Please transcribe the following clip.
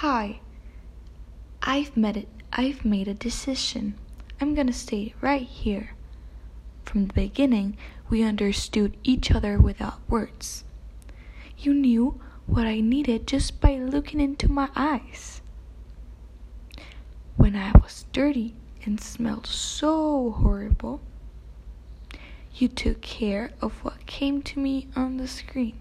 Hi. I've made it. I've made a decision. I'm gonna stay right here. From the beginning, we understood each other without words. You knew what I needed just by looking into my eyes. When I was dirty and smelled so horrible, you took care of what came to me on the screen.